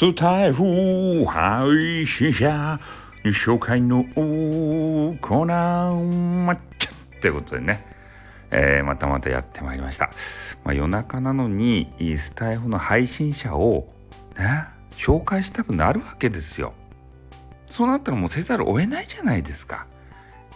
スタイフ配信者紹介のコーナーまっちゃということでね、えー、またまたやってまいりました、まあ、夜中なのにスタイフの配信者をね紹介したくなるわけですよそうなったらもうせざるを得ないじゃないですか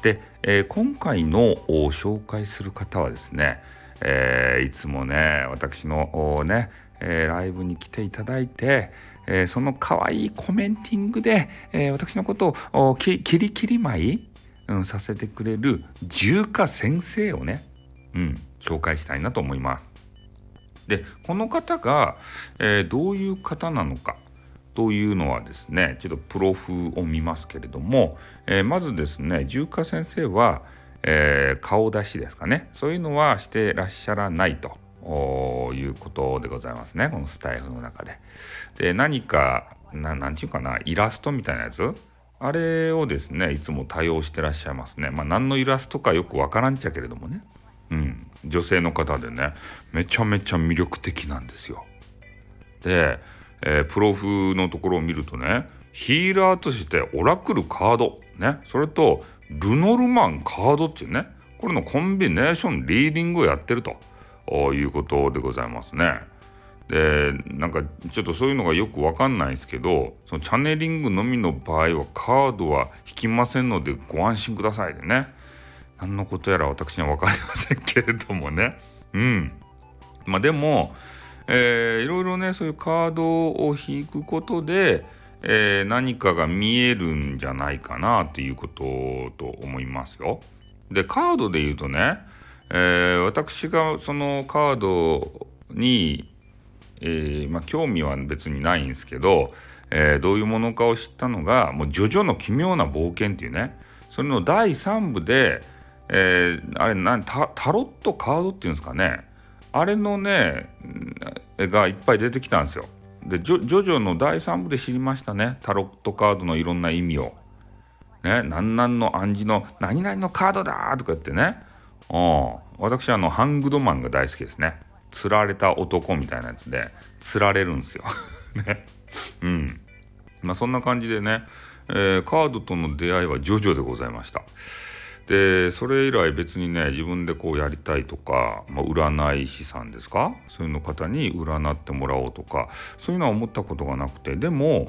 で、えー、今回の紹介する方はですね、えー、いつもね私のね、えー、ライブに来ていただいて、えその可愛いコメンティングで、え私のことをキリキリ舞い、うん、させてくれる重華先生をね、うん、紹介したいなと思います。でこの方が、えどういう方なのかというのはですねちょっとプロフを見ますけれども、えー、まずですね重華先生は、えー、顔出しですかねそういうのはしてらっしゃらないということでございますねこのスタイルの中で。で何か何て言うかなイラストみたいなやつ？あれをですねいつも多用してらっしゃいますね。まあ何のイラストかよくわからんちゃけれどもね。うん、女性の方でねめちゃめちゃ魅力的なんですよ。でえー、プロフのところを見るとねヒーラーとしてオラクルカードねそれとルノルマンカードっていうねこれのコンビネーションリーディングをやってるということでございますね。でなんかちょっとそういうのがよくわかんないですけどそのチャネリングのみの場合はカードは引きませんのでご安心くださいでね何のことやら私には分かりませんけれどもねうんまあでもえー、いろいろねそういうカードを引くことで、えー、何かが見えるんじゃないかなっていうことと思いますよ。でカードで言うとね、えー、私がそのカードに、えまあ、興味は別にないんですけど、えどういうものかを知ったのが「もうジョジョの奇妙な冒険」っていうねそれの第3部で、えあれ何タロットカードっていうんですかねあれのねがいっぱい出てきたんですよ。でジョジョの第3部で知りましたねタロットカードのいろんな意味を。ね、何々の暗示の何々のカードだとか言ってね、うん、私あのハングドマンが大好きですね。釣られた男みたいなやつで釣られるんですよ。ね。うん。まあそんな感じでね、えー、カードとの出会いはジョジョでございました。でそれ以来別にね自分でこうやりたいとか、まあ、占い師さんですか？そういうの方に占ってもらおうとかそういうのは思ったことがなくてでも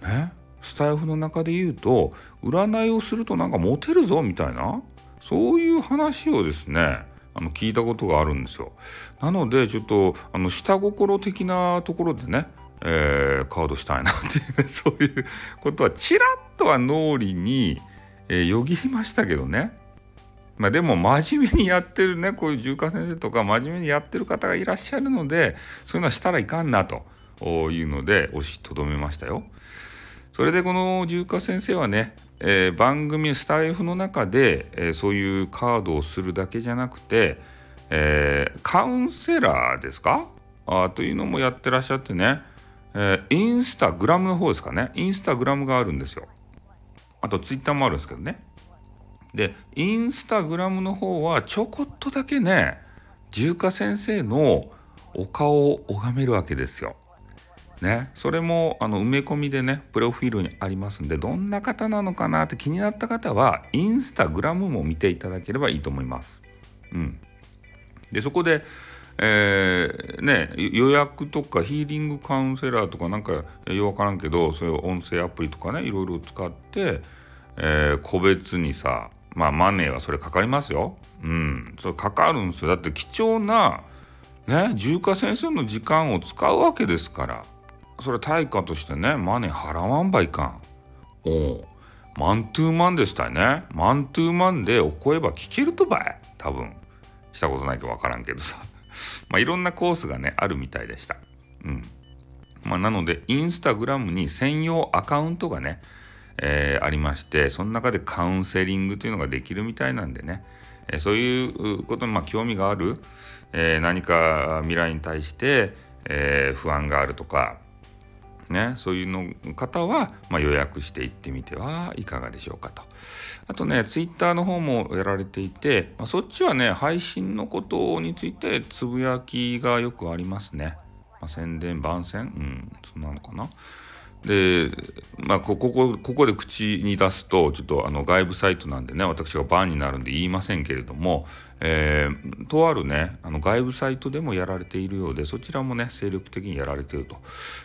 ねスタイフの中で言うと占いをするとなんかモテるぞみたいなそういう話をですねあの聞いたことがあるんですよ。なのでちょっとあの下心的なところでねえー、カードしたいなっていう、ね、そういうことはちらっとは脳裏にえー、よぎりましたけどね。まあでも真面目にやってるね、こういう重華先生とか真面目にやってる方がいらっしゃるので、そういうのはしたらいかんなというので押しとどめましたよ。それでこの重華先生はね、えー、番組スタイフの中で、えー、そういうカードをするだけじゃなくて、えー、カウンセラーですか？あというのもやってらっしゃってね、えインスタグラムの方ですかね？インスタグラムがあるんですよ。あとツイッターもあるんですけどね。で、インスタグラムの方はちょこっとだけね、重華先生のお顔を拝めるわけですよ。ね、それもあの埋め込みでね、プロフィールにありますんで、どんな方なのかなって気になった方は、インスタグラムも見ていただければいいと思います。うん。で、そこで、えー、ね、予約とかヒーリングカウンセラーとかなんかよく分からんけどそういう音声アプリとかねいろいろ使って、えー、個別にさまあマネーはそれかかりますよ。うん。それかかるんですよ。だって貴重なね重華先生の時間を使うわけですから。それ対価としてねマネー払わんばいかん。おお。マントゥーマンでしたね。マントゥーマンでお声ば聞けるとばい。多分。したことないと分からんけどさ。まあ、いろんなコースがね、あるみたいでした。うん。まあ、なので、インスタグラムに専用アカウントがね、えー、ありまして、その中でカウンセリングというのができるみたいなんでね、え、そういうことにまあ興味がある、えー、何か未来に対して、え不安があるとか、ね、そういうの方は、まあ、予約していってみてはいかがでしょうかと。あとね、ツイッターの方もやられていて、まあ、そっちはね、配信のことについてつぶやきがよくありますね。まあ、宣伝番宣？うんそんなのかなで、まあ、ここここで口に出すとちょっとあの外部サイトなんでね私がバンになるんで言いませんけれども、えー、とあるねあの外部サイトでもやられているようでそちらもね精力的にやられていると。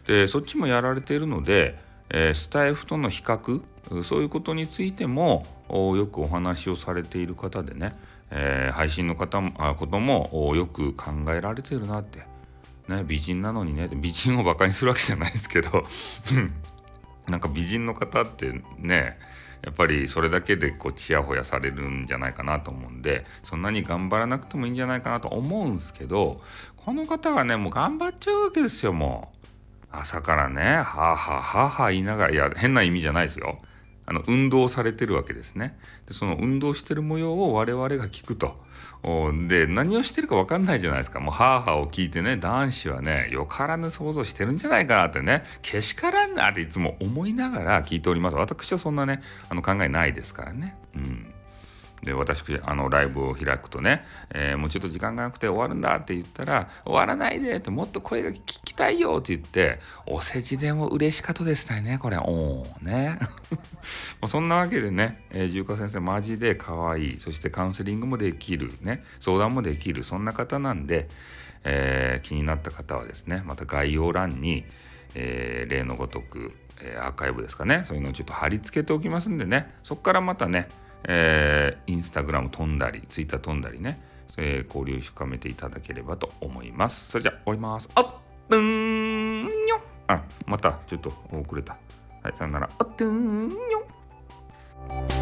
でそっちもやられているので、えー、スタイフとの比較そういうことについてもよくお話をされている方でね、えー、配信の方もあこともよく考えられているなってね、美人なのにね美人をバカにするわけじゃないですけどなんか美人の方ってねやっぱりそれだけでこうちやほやされるんじゃないかなと思うんでそんなに頑張らなくてもいいんじゃないかなと思うんですけどこの方がねもう頑張っちゃうわけですよもう。朝からねはあはあはあはあ言いながらいや変な意味じゃないですよ。あの運動されてるわけですね。でその運動してる模様を我々が聞くと。で何をしてるか分かんないじゃないですか。もうハーハーを聞いてね男子はねよからぬ想像してるんじゃないかなってねけしからんなっていつも思いながら聞いております。私はそんなねあの考えないですからね。うん。で私あのライブを開くとね、えー、もうちょっと時間がなくて終わるんだって言ったら終わらないでってもっと声が聞きたいよって言ってお世辞でも嬉しかったですねこれ。おおね。そんなわけでね、えー、重華先生マジで可愛いそしてカウンセリングもできるね相談もできるそんな方なんで、えー、気になった方はですねまた概要欄に、えー、例のごとく、えアーカイブですかねそういうのをちょっと貼り付けておきますんでねそこからまたねえー、インスタグラム飛んだり、ツイッター飛んだりね、えー、交流深めていただければと思います。それじゃあ、終わります。あっ、うんにょあ、またちょっと遅れた。はい、さよなら。あっ、うんにょ